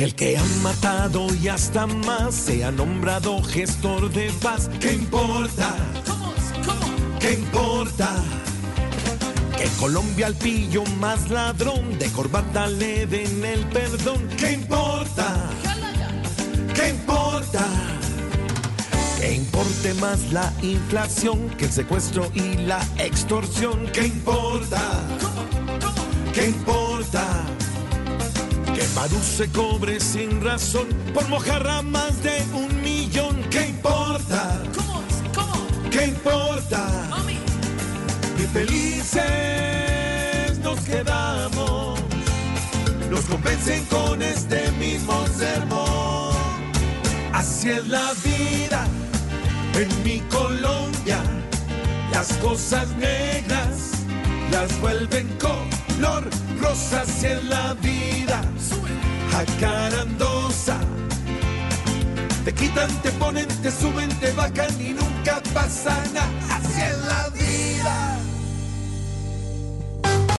Que el que han matado y hasta más sea nombrado gestor de paz. ¿Qué importa? ¿Qué importa? Que Colombia al pillo más ladrón de corbata le den el perdón. ¿Qué importa? ¿Qué importa? Que importe más la inflación que el secuestro y la extorsión. ¿Qué importa? ¿Qué importa? Que se cobre sin razón por mojar a más de un millón. ¿Qué importa? ¿Qué importa? Y felices nos quedamos. Nos convencen con este mismo sermón. Así es la vida en mi Colombia. Las cosas negras las vuelven color rosa. Así es la vida jacarandosa. Te quitan, te ponen, te suben, te bajan y nunca pasa nada.